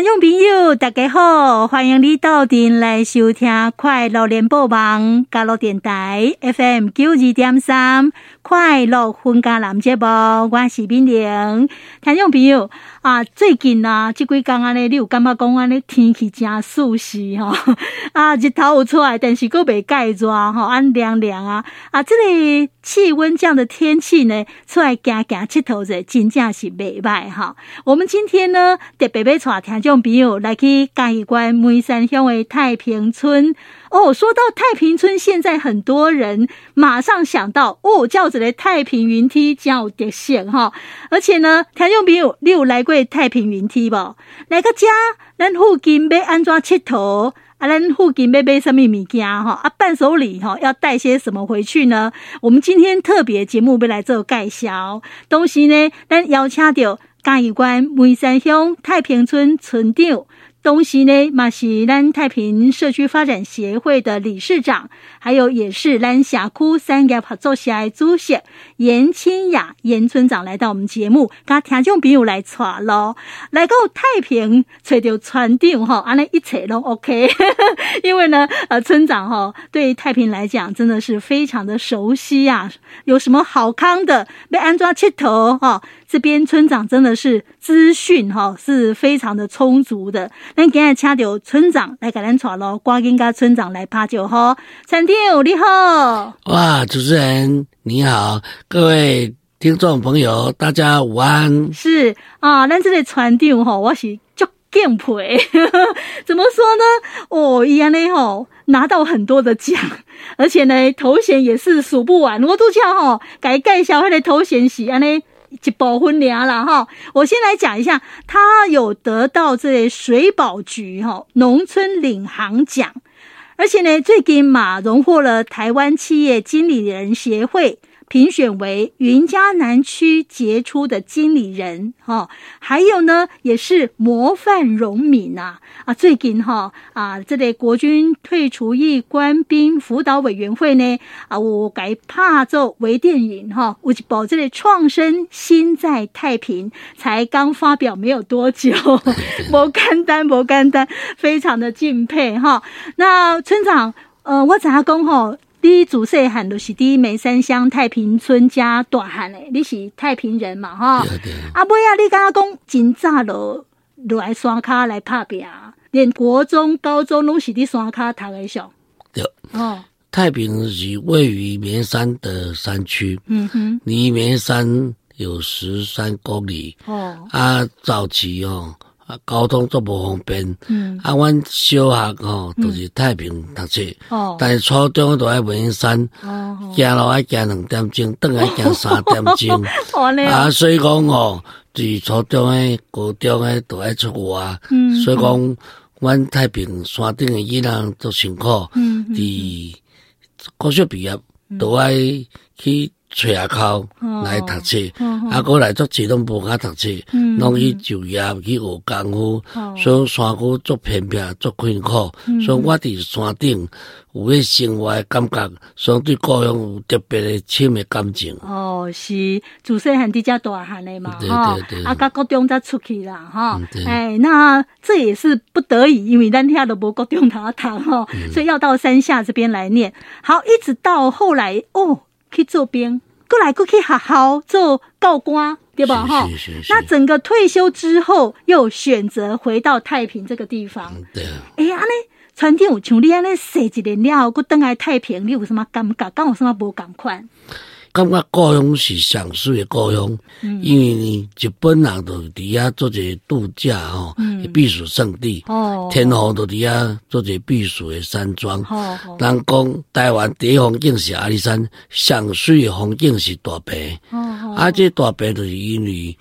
听众朋友，大家好，欢迎你到店来收听《快乐联播网》加乐电台 FM 九二点三。快乐分家男节目，我是敏玲。听众朋友啊，最近啊，这几天啊，呢，你有感觉讲安尼天气真舒适哈？啊，日头有出来，但是阁未介热哈，安凉凉啊。啊，这里气温这样的天气呢，出来行行佚佗者，真正是袂歹哈。我们今天呢，特别要带听众用朋友来去嘉义县梅山乡的太平村。哦，说到太平村，现在很多人马上想到哦，叫做的太平云梯叫的线哈。而且呢，听众朋友，你有来过太平云梯不？来个家，咱附近要安怎佚佗？啊，咱附近要买什么物件哈？啊，伴手礼哈，要带些什么回去呢？我们今天特别节目要来做介绍。东西呢，咱邀请到嘉峪关梅山乡太平村村长。东西呢，嘛是咱太平社区发展协会的理事长，还有也是咱霞区产业合作社的主席严清雅严村长来到我们节目，跟听众朋友来串咯，来到太平找到村长哈，安尼一切都 OK，因为呢，呃，村长哈对太平来讲真的是非常的熟悉呀，有什么好康的被安装切头哈。这边村长真的是资讯哈是非常的充足的。那今日请到村长来给咱传咯，赶紧跟村长来拍就好。村长你好，哇，主持人你好，各位听众朋友大家午安。是啊，咱这个船长吼，我是足敬佩。怎么说呢？哦，伊安尼吼拿到很多的奖，而且呢头衔也是数不完。我都叫吼改介绍他的头衔是安尼。一部分了啦哈，我先来讲一下，他有得到这水保局哈农村领航奖，而且呢，最近嘛荣获了台湾企业经理人协会。评选为云嘉南区杰出的经理人，哈，还有呢，也是模范荣民呐，啊，最近哈啊，这类国军退出役官兵辅导委员会呢，啊，我改拍做微电影哈，我就保这类创生心在太平，才刚发表没有多久，不简单，不简单，非常的敬佩哈。那村长，呃，我怎样讲哈？你自细汉就是伫梅山乡太平村家大汉诶，你是太平人嘛？哈，阿妹啊，你刚刚讲真早落落来山骹来拍拼，连国中、高中拢是伫山骹读诶上。对，哦，太平是位于绵山的山区，嗯哼，离绵山有十三公里。哦，啊，早期哦。啊，交通足无方便。嗯，啊，阮小学吼都是太平读册。哦，但是初中都爱梅山。哦，行路爱行两点钟，转来行三点钟。哦，啊，所以讲吼，伫初中诶、高中诶都爱出外。嗯，所以讲，阮太平山顶诶囡仔都辛苦。嗯，伫高小毕业都爱去。吹下口来读册，啊，过来做自动部下读册，拢去就业去学功夫，所以山区足偏僻足困苦，所以我伫山顶有迄生活诶感觉，所以对故乡有特别诶深诶感情。哦，是。自细汉伫遮大汉诶嘛，哈，啊，到高中才出去啦，哈，哎，那这也是不得已，因为咱遐都无高中通读吼，所以要到山下这边来念。好，一直到后来哦。去做兵，过来过去学校做教官，对吧？哈，那整个退休之后，又选择回到太平这个地方。对啊。哎呀，呢，村长像你安尼写一年了，搁等来太平，你有什么感觉？敢有什么无共款？感觉故乡是上水的故乡，嗯、因为日本人都伫遐做一个度假吼，嗯、避暑胜地。哦，天皇都伫遐做一个避暑的山庄。哦，人讲台湾第一风景是阿里山，上水的风景是大坪。哦，啊，这大坪就是因为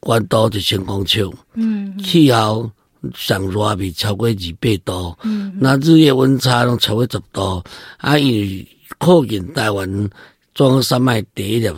关岛的晴空丘。嗯，气候上热未超过二百度。嗯，那日夜温差拢超过十度。啊，因为靠近台湾。中央山脉第一条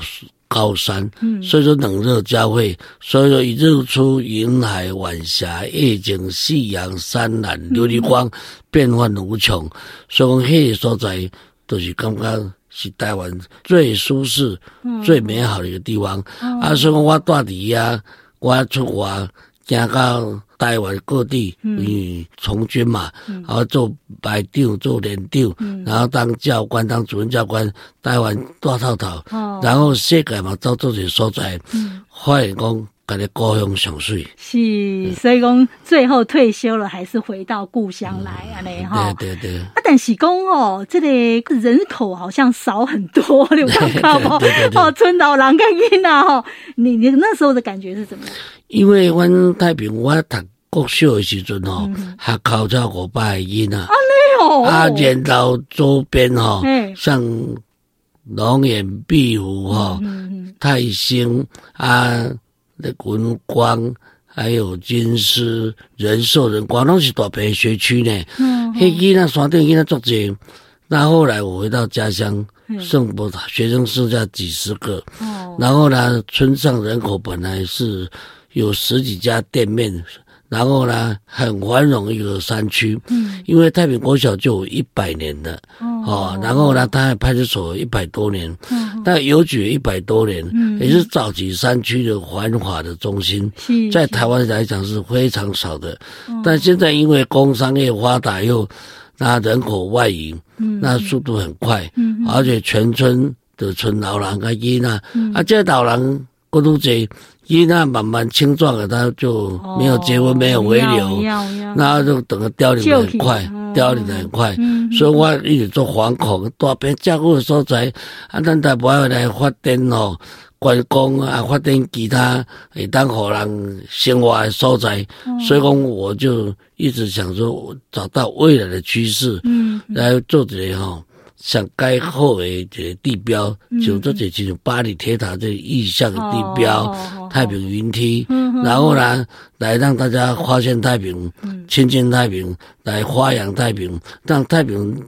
高山，嗯、所以说冷热交汇，所以说一日出云海晚霞，夜景夕阳山岚琉璃光，变幻无穷。所以讲迄个所在，都是感觉是台湾最舒适、嗯、最美好的一个地方。嗯、啊，所以讲我住伫遐，我出外行到台湾各地嗯。从军嘛，然后做排长、做连长，然后当教官、当主任教官，台湾大套套，然后世界嘛到这些所在，发现讲。感觉故乡上水是，所以讲最后退休了，还是回到故乡来啊？嘞哈，对对对。啊，但是讲哦，这里人口好像少很多，你有看到吗？哦，村老人跟囡仔哈，你你那时候的感觉是怎么样？因为我太平我读国小的时阵哦，学校才五百个囡仔啊，啊，然后周边哈，像龙岩壁湖哈，泰兴啊。那文光，还有金狮、仁寿、人，广东是大片学区呢。嗯，那山顶囡仔足济。那后来我回到家乡，剩不学生剩下几十个。哦，然后呢，村上人口本来是有十几家店面。然后呢，很繁荣一个山区，嗯，因为太平国小就有一百年了，哦，然后呢，他还派出所一百多年，嗯，但邮局一百多年，嗯，也是早期山区的繁华的中心，在台湾来讲是非常少的，但现在因为工商业发达又那人口外移，嗯，那速度很快，嗯，而且全村的村老人跟囡仔，啊，这老人过度济。因为慢慢青壮了，他就没有结婚，没有回流，那就等个凋零的很快，凋零的很快。所以我一直做反恐，大边加固的所在，啊，咱台湾来发展哦，观光啊，发展其他会当好人生活的所在。所以讲，我就一直想说，找到未来的趋势，嗯，来做这个哈。像该好的这个地标，就这些就是巴黎铁塔这意象的地标，太平云梯，然后呢，来让大家发现太平，亲近太平，来发扬太平，让太平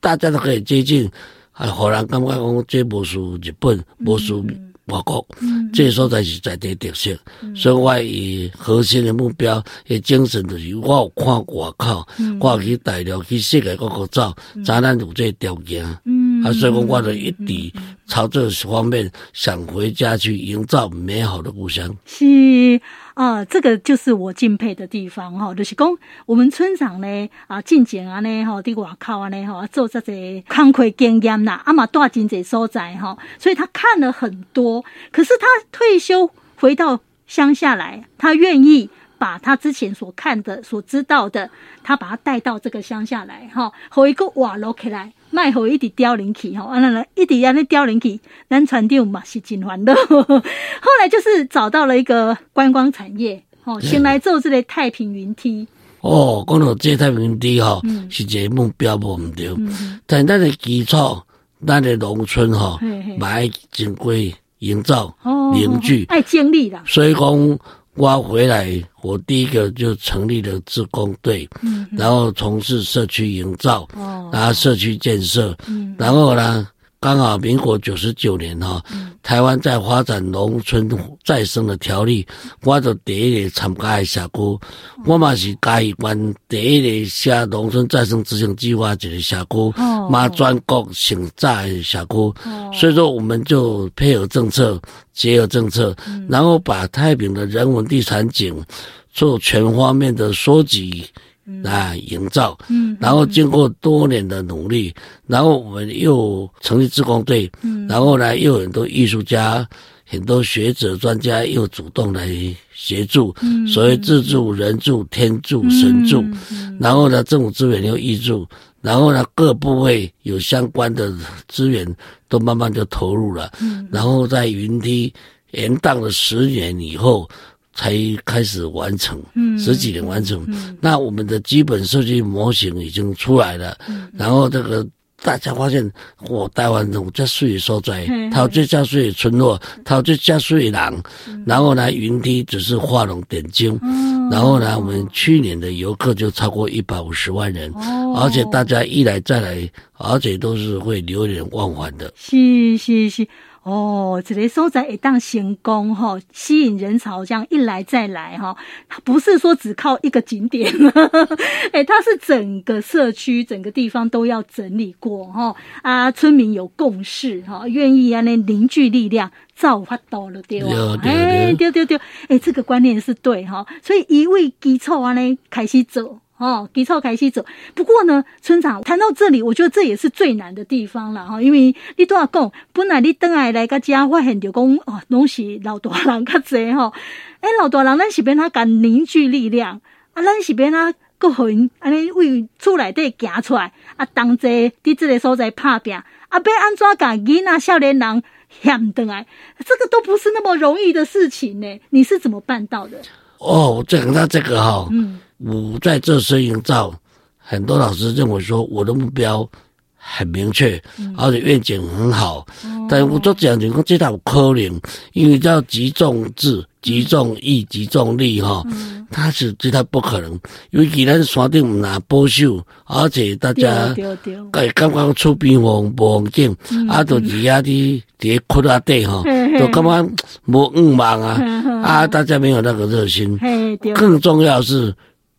大家都可以接近，啊，荷兰感觉讲这不输日本，不输。外国，这个所在是在地特色，嗯、所以我以核心的目标，诶精神就是我有看外口，嗯、我去大陆去世界各国走，咱咱、嗯、有这个条件，嗯、啊，所以讲我就一直朝这方面想回家去营造美好的故乡。是。啊，这个就是我敬佩的地方哈，就是讲我们村长呢啊，进前啊呢哈，在外口啊呢哈，做这些康亏经验呐，阿嘛大经济所在哈，所以他看了很多。可是他退休回到乡下来，他愿意把他之前所看的、所知道的，他把他带到这个乡下来哈，和一个瓦楼起来。卖火一直凋零去吼，啊那那一直安尼凋零去，咱船长嘛是真烦恼。后来就是找到了一个观光产业，吼，先来做这个太平云梯。哦，讲到这太平云梯吼，是一个目标无毋对，但咱的基础，咱的农村吼，买经过营造凝聚，爱经历啦。所以讲。我回来，我第一个就成立了自工队，嗯、然后从事社区营造，哦、然后社区建设，嗯、然后呢，刚好民国九十九年哈，嗯、台湾在发展农村再生的条例，我就第一个参加的社区，我嘛是嘉义县第一个写农村再生执行计划一个社区，嘛全国上早的社区，哦、所以说我们就配合政策。结合政策，然后把太平的人文地产景做全方面的收集来营造，嗯然后经过多年的努力，然后我们又成立志工队，嗯。然后呢又有很多艺术家、很多学者、专家又主动来协助，所谓自助、人助、天助、神助，然后呢政府资源又挹助。然后呢，各部位有相关的资源都慢慢就投入了，嗯、然后在云梯延宕了十年以后才开始完成，嗯、十几年完成。嗯、那我们的基本设计模型已经出来了，嗯、然后这个。大家发现，我台湾有这水的所在，它有这加水的村落，它有这加水的人，然后呢，云梯只是画龙点睛，然后呢，我们去年的游客就超过一百五十万人，而且大家一来再来，而且都是会流连忘返的。是是是，哦，这个所在一当成功哈，吸引人潮这样一来再来哈，不是说只靠一个景点，哎，它是整个社区、整个地方都要整理过哈啊，村民有共识哈，愿意啊那凝聚力量，造发到了对哇？哎，对对对，哎，这个观念是对哈，所以一位基础啊呢开始走。哦，基础开始走。不过呢，村长谈到这里，我觉得这也是最难的地方了哈。因为你都要讲，本来你等来来个家，发现就讲哦，拢是老大人较济哈。哎，老大人，咱是变他敢凝聚力量啊，咱是变他个魂，安尼为厝内底行出来啊，同齐伫这个所在拍拼啊，要安怎甲囡仔少年人 嫌倒来，这个都不是那么容易的事情呢。你是怎么办到的？哦，讲到这个哈，嗯。我在这声营造，很多老师认为说我的目标很明确，而且愿景很好，嗯、但我做这样情况，这套可能，因为叫集众智、集中意、集中力哈，他是知道不可能，因为既然山顶唔拿保守，而且大家刚刚刚出边风风景，啊，都底下的啲窟窿底哈，都感觉无五忙啊，啊，大家没有那个热心，更重要是。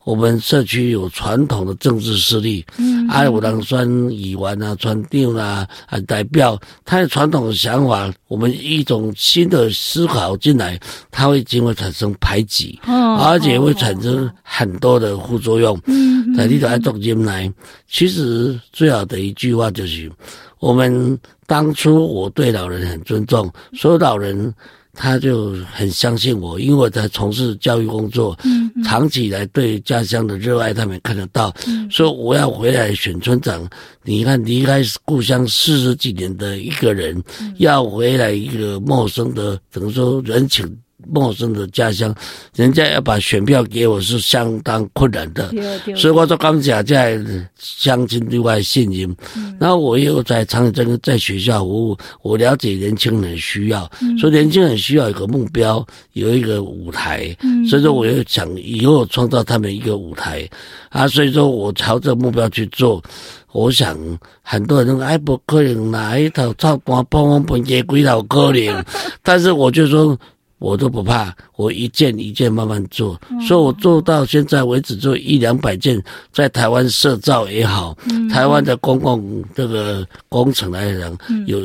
我们社区有传统的政治势力，嗯，爱有人选议员啊、村长啊、啊代表，他的传统的想法，我们一种新的思考进来，他会经会产生排挤，哦，而且会产生很多的副作用。嗯，在里头爱种进来，其实最好的一句话就是，我们当初我对老人很尊重，所有老人。他就很相信我，因为我在从事教育工作，嗯，嗯，长期以来对家乡的热爱，他们看得到，嗯，所以我要回来选村长。你看，离开故乡四十几年的一个人，嗯，要回来一个陌生的，怎么说人情？陌生的家乡，人家要把选票给我是相当困难的，所以我说刚讲在乡亲对外信任。嗯、然后我又在长征在学校服务，我了解年轻人需要，嗯、所以年轻人需要一个目标，有一个舞台。嗯、所以说，我又想以后创造他们一个舞台啊，所以说我朝着目标去做。我想很多人哎，不可能哪一头操光碰碰碰给鬼佬可能，但是我就说。我都不怕，我一件一件慢慢做，嗯、所以我做到现在为止做一两百件，在台湾设造也好，嗯、台湾的公共这个工程来讲，嗯、有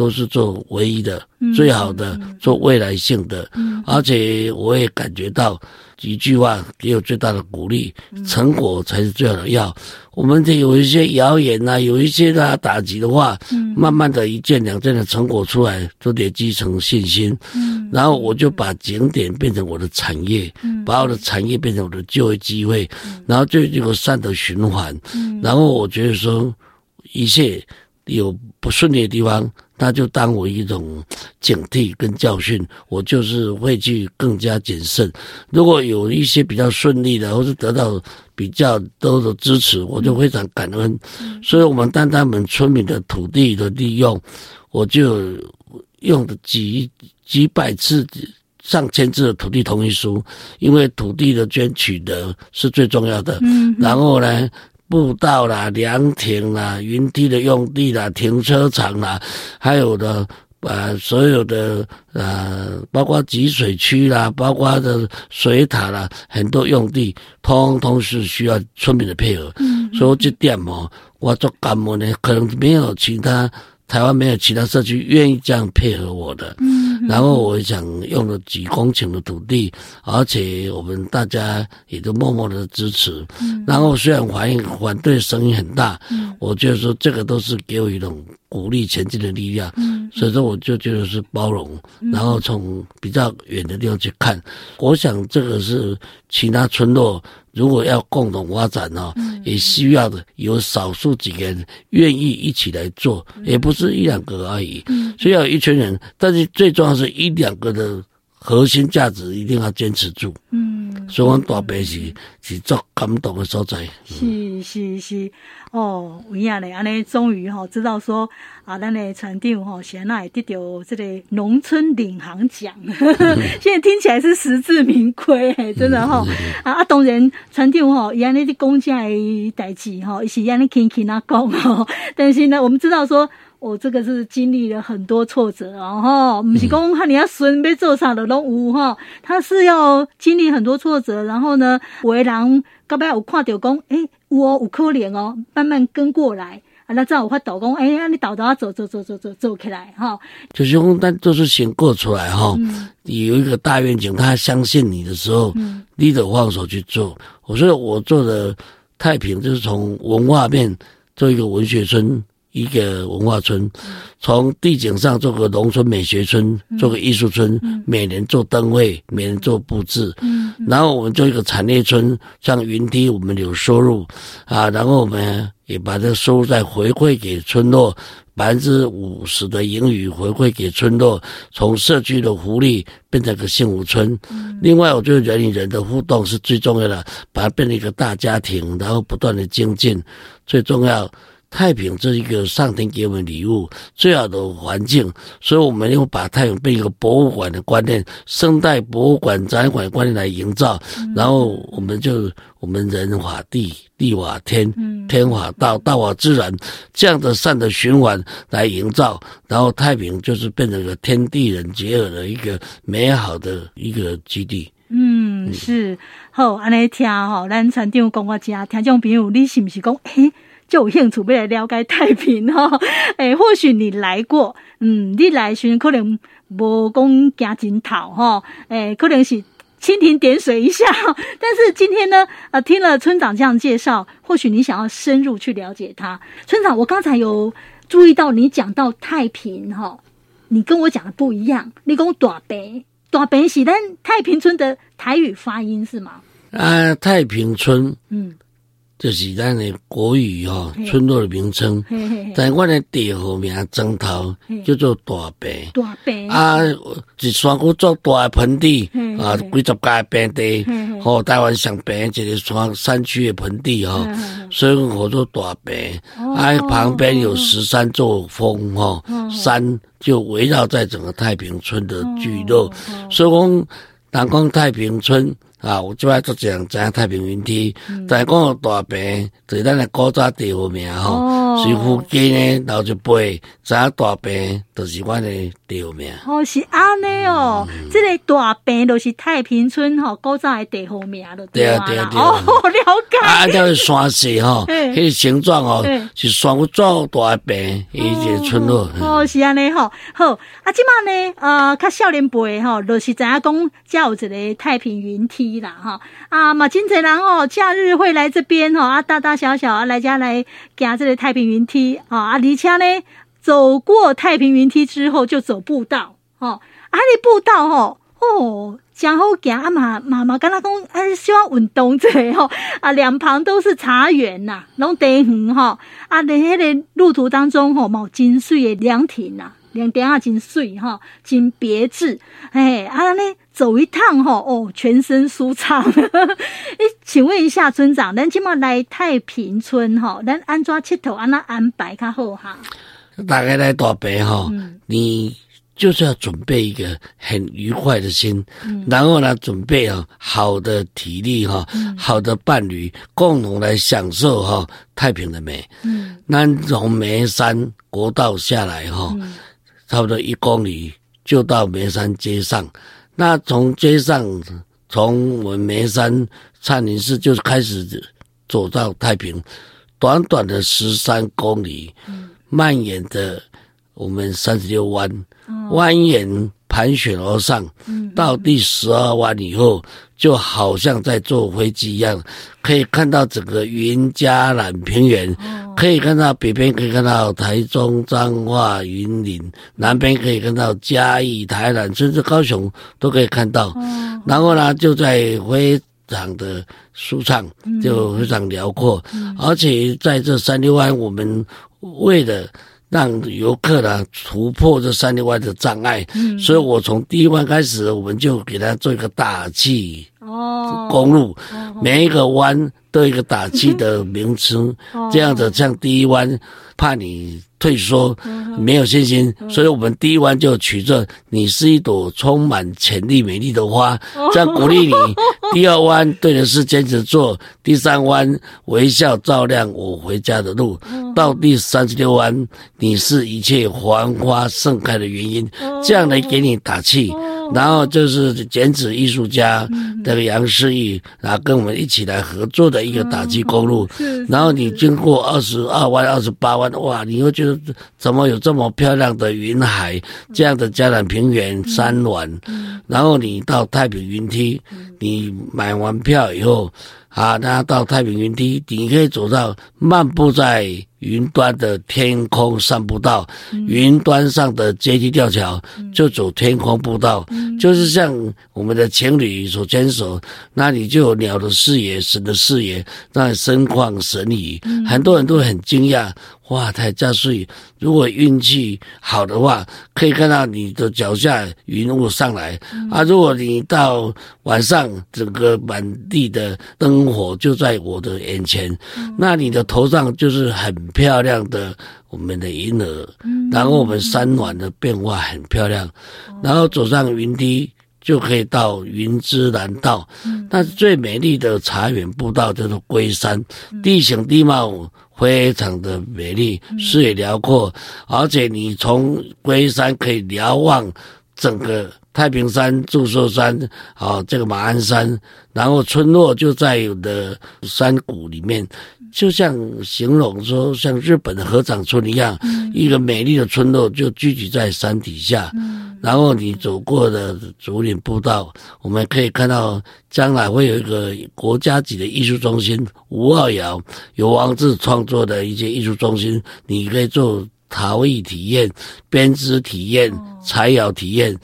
都是做唯一的、嗯、最好的，嗯、做未来性的，嗯、而且我也感觉到。一句话给我最大的鼓励，成果才是最好的药。我们这有一些谣言呐，有一些他打击的话，慢慢的一件两件的成果出来，都得积成信心。然后我就把景点变成我的产业，把我的产业变成我的就业机会，然后就有个善的循环。然后我觉得说，一切有不顺利的地方。那就当我一种警惕跟教训，我就是会去更加谨慎。如果有一些比较顺利的，或是得到比较多的支持，我就非常感恩。所以，我们单单我们村民的土地的利用，我就用的几几百次、上千次的土地同意书，因为土地的捐取的是最重要的。然后呢，步道啦、凉亭啦、云梯的用地啦、停车场啦，还有的呃所有的呃，包括集水区啦，包括的水塔啦，很多用地，通通是需要村民的配合。嗯，嗯，所以这点哦，我做干部呢，可能没有其他。台湾没有其他社区愿意这样配合我的，嗯，然后我想用了几公顷的土地，而且我们大家也都默默的支持，嗯，然后虽然反应反对声音很大，嗯，我觉得说这个都是给我一种鼓励前进的力量，嗯，所以说我就觉得是包容，然后从比较远的地方去看，我想这个是其他村落。如果要共同发展呢，也需要的有少数几个人愿意一起来做，也不是一两个而已，所以要有一群人，但是最重要是一两个的核心价值一定要坚持住。嗯，所以我大伯是是做感动的所在。是是是。哦，有影嘞，安尼终于哈知道说啊，咱的船长哈现在得到这个农村领航奖，现在听起来是实至名归，真的哈、嗯、啊啊！当然船长哈伊安尼的公家的代志哈，伊是安尼轻轻啊讲哈，但是呢，我们知道说我、哦、这个是经历了很多挫折哦，哈，不是讲哈你要顺被做啥的拢有哈，他是要经历很多挫折，然后呢，为人到尾有看到讲，诶，我有可怜哦，慢慢跟过来。那这样我会导工，哎呀，你导导走走走走走走起来哈。就是讲，但都是先过出来哈。嗯。你有一个大愿景，他相信你的时候，嗯，你得放手去做。我说我做的太平，就是从文化面做一个文学村。一个文化村，从地景上做个农村美学村，做个艺术村，每年做灯会，每年做布置，然后我们做一个产业村，像云梯，我们有收入啊，然后我们也把这个收入再回馈给村落，百分之五十的盈余回馈给村落，从社区的福利变成个幸福村。另外，我觉得人与人的互动是最重要的，把它变成一个大家庭，然后不断的精进，最重要。太平这是一个上天给我们礼物，最好的环境，所以我们要把太平变一个博物馆的观念、生态博物馆、展览馆观念来营造，然后我们就我们人法地，地法天，天法道，道法自然，这样的善的循环来营造，然后太平就是变成一个天地人结合的一个美好的一个基地。嗯，是好，安尼听吼，咱船长讲我家听众朋友，你是不是讲诶？就有兴趣要来了解太平哈，诶、欸，或许你来过，嗯，你来时可能无讲行真透哈，诶、欸，可能是蜻蜓点水一下，但是今天呢，呃，听了村长这样介绍，或许你想要深入去了解他。村长，我刚才有注意到你讲到太平哈，你跟我讲的不一样，你讲大平，大平是咱太平村的台语发音是吗？啊，太平村，嗯。就是咱的国语哦，村落的名称。在我的地号名庄头叫做大坪。大坪啊，一山谷做大的盆地啊，几十家坪地，和台湾上坪一个山山区的盆地哈，所以我做大坪。啊，旁边有十三座峰哈，山就围绕在整个太平村的聚落，所以讲，南光太平村。啊，我即摆做这样，知影太平云梯，但系讲大病，就是咱的古早地号名吼，是附近呢，老一辈，知影大坪，就是阮的地号名。哦，是安尼哦，这个大坪就是太平村吼，古早的地号名了。对啊，对啊，对啊。哦，了解。啊，叫个山势吼，迄个形状哦，是山谷做大坪，伊一个村落。哦，是安尼吼，好，啊，即满呢，呃，较少年辈吼，就是知影讲，才有一个太平云梯。啦哈啊嘛，真侪人哦，假日会来这边吼啊，大大小小啊来家来行这个太平云梯啊啊，而且呢，走过太平云梯之后就走步道哦，啊，你步道哦哦，真好行啊妈妈妈，跟他讲啊，希望运动者吼啊，两旁都是茶园呐，拢茶园哈啊，在迄个路途当中吼，冇金水的凉亭呐，凉亭啊真水哈，真别致哎啊呢。走一趟吼哦，全身舒畅。哎，请问一下村长，咱今嘛来太平村吼，咱安怎佚佗，安那安排较好哈？大概来大白吼，嗯、你就是要准备一个很愉快的心，嗯、然后呢，准备啊好的体力哈，嗯、好的伴侣，共同来享受哈太平的美。嗯，那从梅山国道下来哈，嗯、差不多一公里就到梅山街上。那从街上，从我们梅山灿林寺就开始走到太平，短短的十三公里，蔓延的我们三十六弯，蜿蜒盘旋而上，到第十二弯以后，就好像在坐飞机一样，可以看到整个云嘉南平原。可以看到北边可以看到台中彰化云林，南边可以看到嘉义台南，甚至高雄都可以看到。然后呢，就在非常的舒畅，就非常辽阔。而且在这三六湾，我们为了让游客呢突破这三千万的障碍，嗯。所以我从第一关开始，我们就给他做一个大气哦，公路，每一个弯都有一个打气的名称，这样子像第一弯，怕你退缩，没有信心，所以我们第一弯就取这你是一朵充满潜力美丽的花，这样鼓励你。第二弯对的是坚持做，第三弯微笑照亮我回家的路，到第三十六弯，你是一切繁花盛开的原因，这样来给你打气。然后就是剪纸艺术家这个杨世义，然后跟我们一起来合作的一个打击公路。然后你经过二十二弯、二十八弯，哇，你会觉得怎么有这么漂亮的云海，这样的嘉南平原山峦。然后你到太平云梯，你买完票以后。啊，那到太平云梯，你可以走到漫步在云端的天空散步道，云端上的阶梯吊桥，就走天空步道，就是像我们的情侣手牵手，那里就有鸟的视野、神的视野，那身旷神怡，很多人都很惊讶。哇，太加税！如果运气好的话，可以看到你的脚下云雾上来。啊。如果你到晚上，整个满地的灯火就在我的眼前，那你的头上就是很漂亮的我们的银河，然后我们山峦的变化很漂亮，然后走上云梯就可以到云之南道，但是最美丽的茶园步道叫做龟山，地形地貌。非常的美丽，视野辽阔，而且你从龟山可以瞭望整个太平山、祝寿山，啊，这个马鞍山，然后村落就在有的山谷里面，就像形容说像日本的合掌村一样，一个美丽的村落就聚集在山底下。然后你走过的竹林步道，我们可以看到将来会有一个国家级的艺术中心——吴二窑，由王志创作的一些艺术中心，你可以做陶艺体验、编织体验、柴窑体验，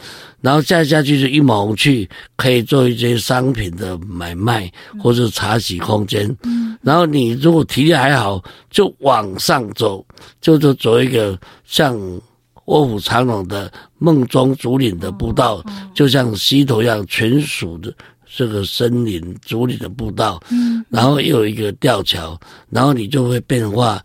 然后再下去是一毛去，可以做一些商品的买卖或者茶洗空间。然后你如果体力还好，就往上走，就就走一个像。卧虎藏龙的梦中竹林的步道，就像溪头一样，纯属的这个森林竹林的步道，然后又有一个吊桥，然后你就会变化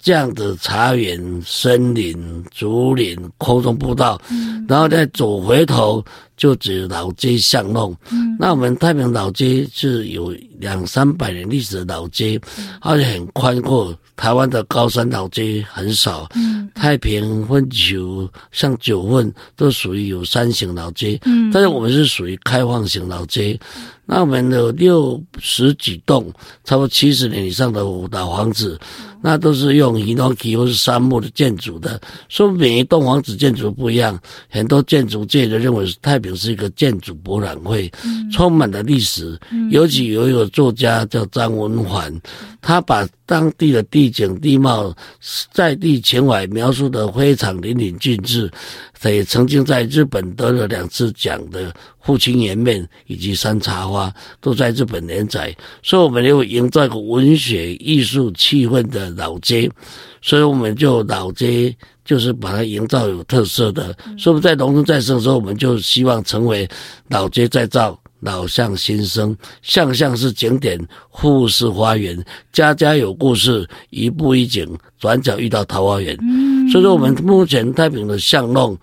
这样的茶园、森林、竹林、空中步道，然后再走回头就只有老街巷弄。那我们太平老街是有两三百年历史的老街，而且很宽阔。台湾的高山老街很少，嗯，太平、分球、像九份都属于有山型老街，嗯，但是我们是属于开放型老街。那我们有六十几栋，差不多七十年以上的老房子，那都是用宜农皮或是杉木的建筑的。说每一栋房子建筑不一样，很多建筑界的认为太平是一个建筑博览会，充满了历史。尤其有一个作家叫张文环，他把当地的地景地貌、在地情怀描述得非常淋漓尽致。他也曾经在日本得了两次奖的《父亲颜面》以及《山茶花》都在日本连载，所以我们又营造一个文学艺术气氛的老街，所以我们就老街就是把它营造有特色的。所以我们在农村再生的时候，我们就希望成为老街再造。老巷新生，巷巷是景点，户户是花园，家家有故事，一步一景，转角遇到桃花源。嗯，所以说我们目前太平的巷弄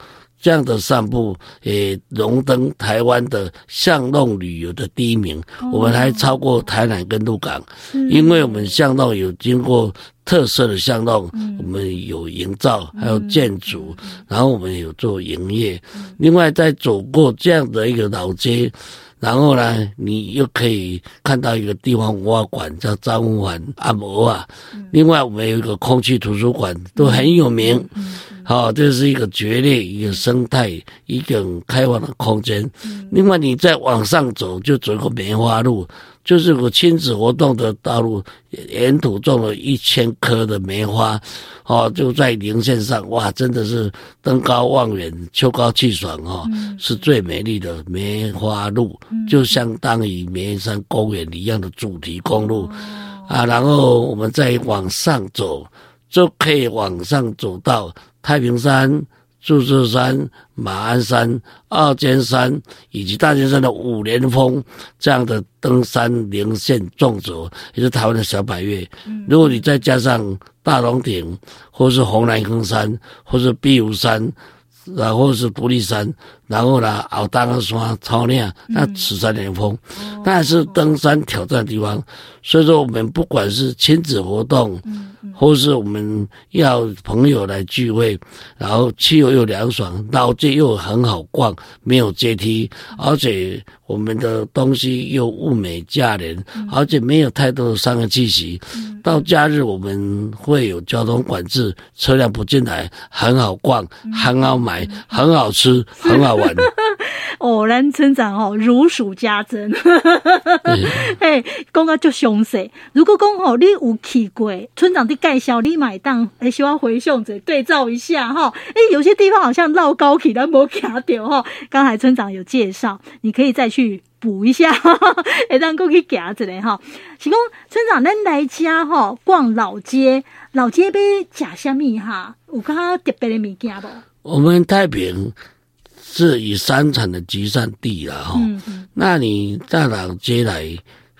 这样的散步，也荣登台湾的巷弄旅游的第一名。哦，我们还超过台南跟鹿港，因为我们巷弄有经过特色的巷弄，我们有营造，还有建筑，然后我们有做营业。另外，再走过这样的一个老街。然后呢，你又可以看到一个地方文化馆，叫张文环按摩啊。另外，我们有一个空气图书馆，都很有名。好，这是一个绝裂一个生态，一个开放的空间。另外，你再往上走，就走一个梅花路。就是个亲子活动的道路，沿途种了一千棵的梅花，哦，就在零线上，哇，真的是登高望远，秋高气爽哦，是最美丽的梅花路，就相当于梅山公园一样的主题公路，啊，然后我们再往上走，就可以往上走到太平山。祝寿山、马鞍山、二尖山以及大尖山的五连峰这样的登山连线纵轴，也是台湾的小百岳。如果你再加上大龙顶，或是红蓝坑山，或是碧湖山。然后是独立山，然后呢，奥当个山、超岭，那此山连峰，但是登山挑战的地方。所以说，我们不管是亲子活动，或是我们要朋友来聚会，然后气候又凉爽，老街又很好逛，没有阶梯，而且我们的东西又物美价廉，而且没有太多的商业气息。到假日我们会有交通管制，车辆不进来，很好逛，很好买，很好吃，很好玩。哦，咱村长哦，如数家珍。哎，讲啊就详细。如果讲哦，你有去过，村长的介绍你买单，哎，希望回想者对照一下哈。哎，有些地方好像绕高起，但没卡掉哈。刚才村长有介绍，你可以再去补一下，会，当过去夹子嘞哈。是讲村长，咱来家哈逛老街，老街要食什么哈？有较特别的物件不？我们太平。是以山产的集散地了哈，嗯嗯，那你在老街来，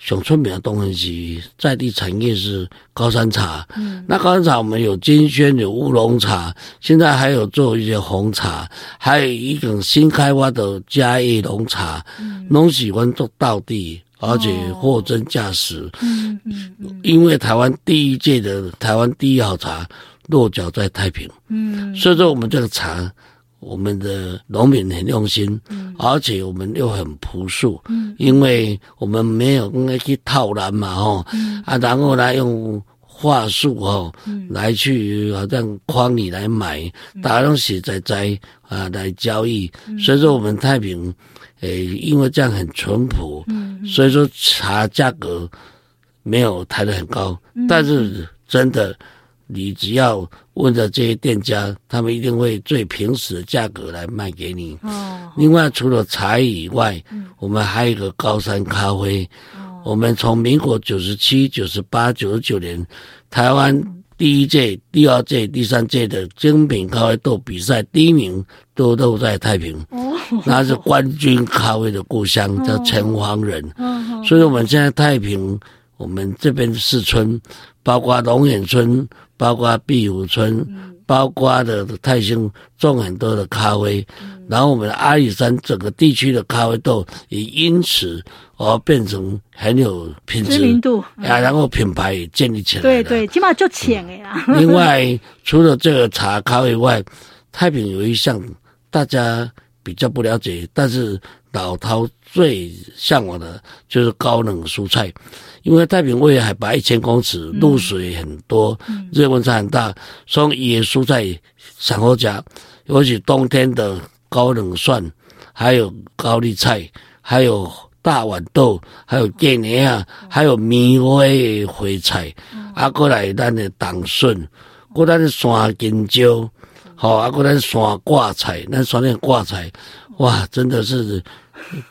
上出名的东西是在地产业是高山茶，嗯，那高山茶我们有金萱，有乌龙茶，现在还有做一些红茶，还有一种新开发的嘉义龙茶，嗯，拢喜欢做道地，而且货真价实，嗯嗯，因为台湾第一届的台湾第一好茶落脚在太平，嗯，所以说我们这个茶。我们的农民很用心，嗯，而且我们又很朴素，嗯，因为我们没有那去套篮嘛，哦，嗯，啊，然后呢用话术吼，嗯，来去好像框你来买，大家都实在在啊来交易，嗯，所以说我们太平，诶，因为这样很淳朴，嗯，所以说茶价格没有抬得很高，嗯，但是真的。你只要问的这些店家，他们一定会最平实的价格来卖给你。哦。另外，除了茶以外，嗯，我们还有一个高山咖啡。哦。我们从民国九十七、九十八、九十九年，台湾第一届、第二届、第三届的精品咖啡豆比赛第一名都都在太平。哦。那是冠军咖啡的故乡，叫陈黄仁。哦。所以我们现在太平，我们这边四村，包括龙眼村。包括碧湖村，嗯、包括的泰兴种很多的咖啡，嗯、然后我们的阿里山整个地区的咖啡豆也因此而变成很有品质、知名度啊，嗯、然后品牌也建立起来。对对，起码就浅哎呀。另外，除了这个茶咖啡外，太平有一项大家比较不了解，但是老饕最向往的就是高冷蔬菜。因为太平位海拔一千公尺，露水很多，日温差很大，所以野蔬菜上好吃，尤其冬天的高冷蒜，还有高丽菜，还有大豌豆，还有芥菜啊，还有米花花菜，啊，过来咱的党笋，过来的山金蕉，好，啊，过来山挂菜，咱山的挂菜，哇，真的是。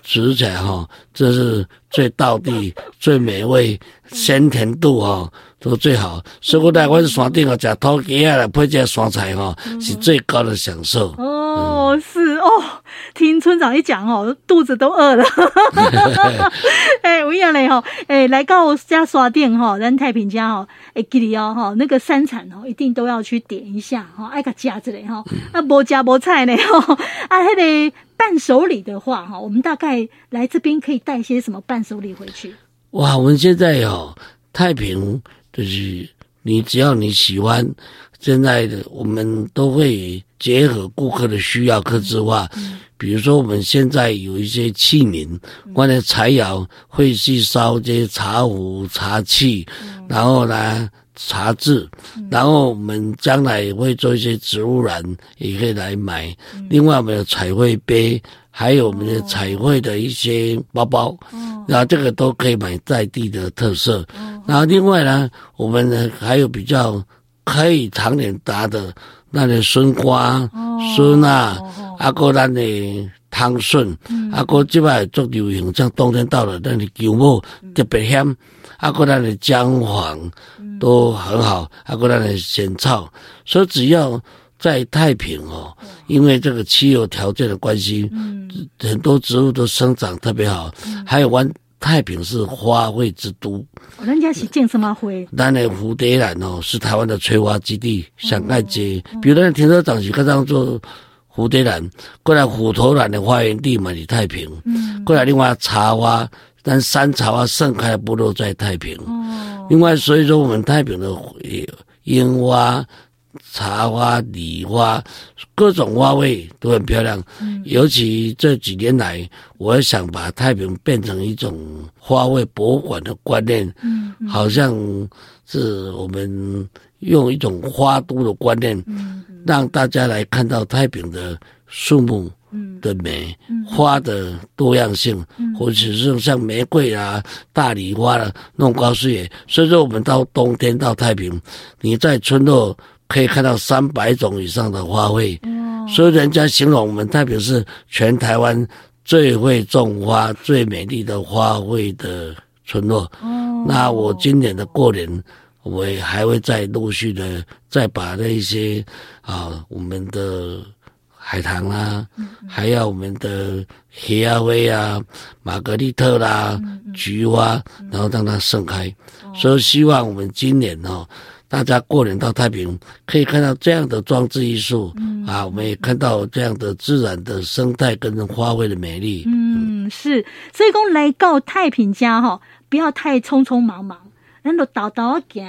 吃起来哈，这是最道地、最美味、鲜甜度哈都最好。所以我在我是山顶啊，吃土鸡啊，来配这山菜哈，是最高的享受。哦，是哦，听村长一讲哦，肚子都饿了。哎，我讲嘞哈，哎，来到家刷店哈，咱太平家哈，哎，给你哦哈，那个山产哦，一定都要去点一下哈，爱个夹子嘞哈，啊，无夹无菜呢哈，啊，那个。伴手礼的话，哈，我们大概来这边可以带些什么伴手礼回去？哇，我们现在哦太平，就是你只要你喜欢，现在的我们都会结合顾客的需要，客制化。嗯，比如说我们现在有一些器皿，关于柴窑会去烧这些茶壶、茶器，然后呢。茶渍，然后我们将来也会做一些植物染，也可以来买。另外，我们的彩绘杯，还有我们的彩绘的一些包包，然后这个都可以买在地的特色。然后另外呢，我们呢还有比较可以常年搭的那的笋瓜、笋啊，阿哥咱的汤笋，阿哥即摆做流行，像冬天到了，那个姜母特别香。阿哥咱的姜黄都很好，阿哥咱的仙草，所以只要在太平哦，因为这个气候条件的关系，嗯，很多植物都生长特别好，还有湾太平是花卉之都。人家是种什么花？咱的蝴蝶兰哦，是台湾的催花基地，上爱接。比如咱停车场是刚刚做蝴蝶兰，过来虎头兰的发源地嘛，是太平。嗯，过来另外茶花，但山茶花盛开的部落在太平。哦，另外所以说我们太平的樱花。茶花、梨花，各种花卉都很漂亮。嗯、尤其这几年来，我想把太平变成一种花卉博物馆的观念，嗯嗯、好像是我们用一种花都的观念，让大家来看到太平的树木的美，花的多样性，嗯、或者是像玫瑰啊、大梨花啊，弄高视野。所以说，我们到冬天到太平，你在村落。可以看到三百种以上的花卉，哦、所以人家形容我们代表是全台湾最会种花、最美丽的花卉的村落。哦、那我今年的过年，我也还会再陆续的再把那些啊，我们的海棠啦，嗯嗯、还有我们的黑亚薇啊、玛格丽特啦、菊花，然后让它盛开。哦、所以希望我们今年哦。大家过年到太平，可以看到这样的装置艺术，嗯、啊，我们也看到这样的自然的生态跟花卉的美丽。嗯，是，所以讲来到太平家哈，不要太匆匆忙忙，然后倒倒行，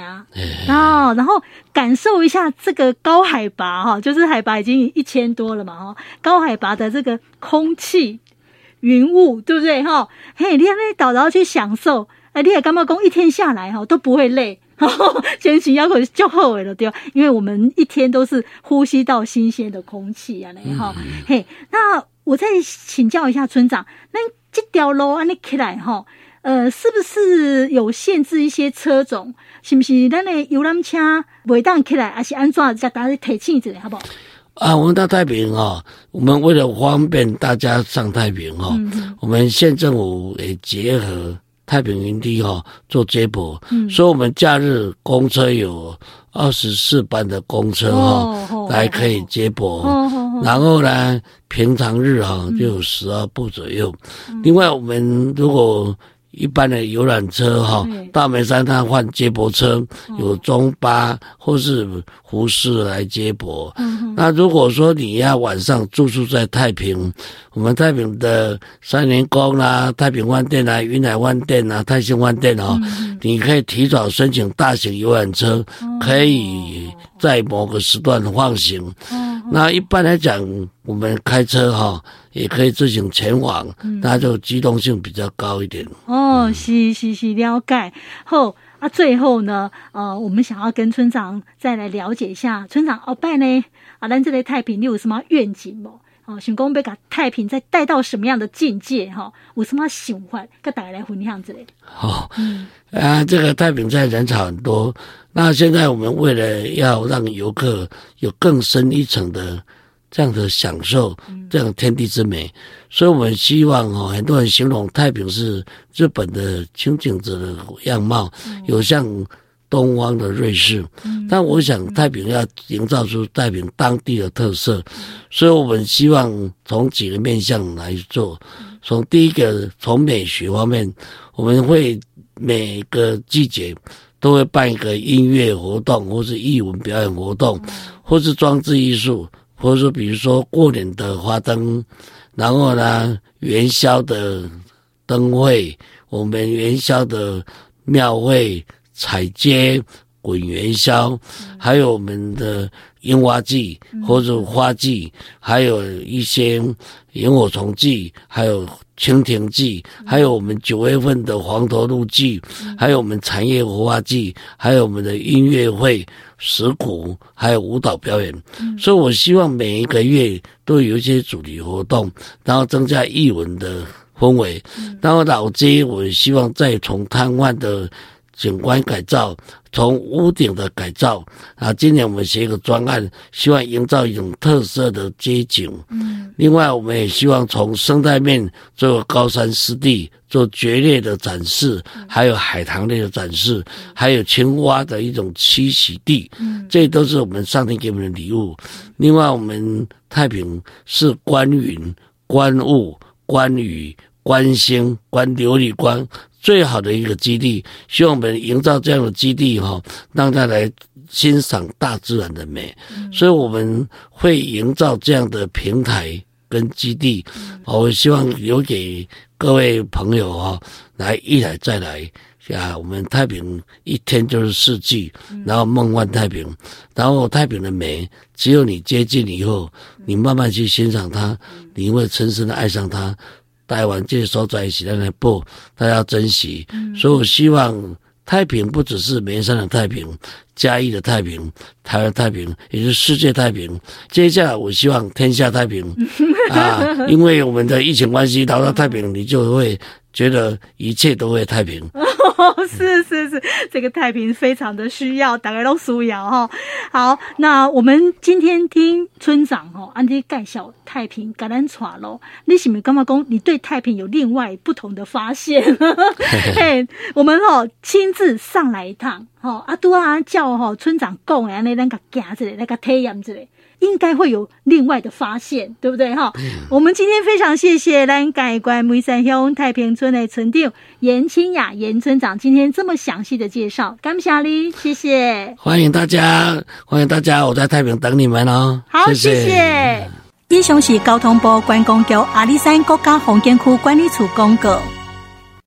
然后然后感受一下这个高海拔哈，就是海拔已经一千多了嘛哈，高海拔的这个空气、云雾，对不对哈？嘿，你还没倒倒去享受，哎，你也干嘛讲一天下来哈都不会累。前期要可就后悔了，对吧？因为我们一天都是呼吸到新鲜的空气啊，那哈、嗯、嘿。那我再请教一下村长，那这条路安尼起来哈，呃，是不是有限制一些车种？是不是咱的游览车未当起来，还是安怎？再大家提醒一下，好不好？啊，我们到太平哈，我们为了方便大家上太平哈，嗯、哼我们县政府也结合。太平云梯哈做接驳，嗯、所以我们假日公车有二十四班的公车哈，哦哦、来可以接驳。然后呢，平常日哈就有十二部左右。嗯、另外，我们如果一般的游览车哈，大梅山它换接驳车，有中巴或是胡氏来接驳。那如果说你要晚上住宿在太平，我们太平的三联宫啦、太平饭店啊、云海饭店啊、泰兴饭店哦，你可以提早申请大型游览车，可以在某个时段放行。那一般来讲，我们开车哈也可以自行前往，那就机动性比较高一点。哦，是是是，了解。后啊，最后呢，呃，我们想要跟村长再来了解一下，村长鳌拜呢，啊，咱这里太平你有什么愿景吗？哦，想讲要把太平再带到什么样的境界？哈，有什么想法？跟大家来分享之类。好，嗯，啊，这个太平在人潮很多。那现在我们为了要让游客有更深一层的这样的享受，这样天地之美，所以我们希望哦，很多人形容太平是日本的轻井泽的样貌，有像东方的瑞士，但我想太平要营造出太平当地的特色，所以我们希望从几个面向来做。从第一个，从美学方面，我们会每个季节。都会办一个音乐活动，或是艺文表演活动，或是装置艺术，或者说比如说过年的花灯，然后呢元宵的灯会，我们元宵的庙会彩街滚元宵，还有我们的樱花季或者花季，还有一些萤火虫季，还有。蜻蜓记，还有我们九月份的黄头路记，还有我们产业活化季，还有我们的音乐会、石鼓，还有舞蹈表演。所以我希望每一个月都有一些主题活动，然后增加艺文的氛围。然后老街，我希望再从瘫痪的景观改造，从屋顶的改造啊。今年我们写一个专案，希望营造一种特色的街景。嗯，另外我们也希望从生态面做高山湿地，做蕨类的展示，还有海棠类的展示，还有青蛙的一种栖息地。嗯，这都是我们上天给我们的礼物。另外，我们太平是观云、观雾、观雨。观星、观琉璃光最好的一个基地，希望我们营造这样的基地哈，让大家来欣赏大自然的美。嗯、所以我们会营造这样的平台跟基地，嗯、我希望留给各位朋友哈，来一来再来啊。我们太平一天就是四季，然后梦幻太平，然后太平的美，只有你接近以后，你慢慢去欣赏它，你会深深的爱上它。台湾这些所在一起在那播，大家要珍惜。嗯、所以我希望太平不只是绵山的太平，嘉义的太平，台湾太平，也是世界太平。接下来我希望天下太平 啊！因为我们的疫情关系，达到了太平，你就会觉得一切都会太平。哦，是是是，这个太平非常的需要，大家都需要哈。好，那我们今天听村长哈安迪介绍太平橄榄茶喽，你是不是感觉讲你对太平有另外不同的发现？嘿，我们哈亲自上来一趟，哈阿都啊叫哈村长讲的那那个行子那个体验之类。应该会有另外的发现，对不对哈？嗯、我们今天非常谢谢咱改关梅山乡太平村的村长严清雅严村长今天这么详细的介绍，感谢你，谢谢。欢迎大家，欢迎大家，我在太平等你们哦。好，谢谢。谢谢以上是交通部观光局阿里山国家风景区管理处公告。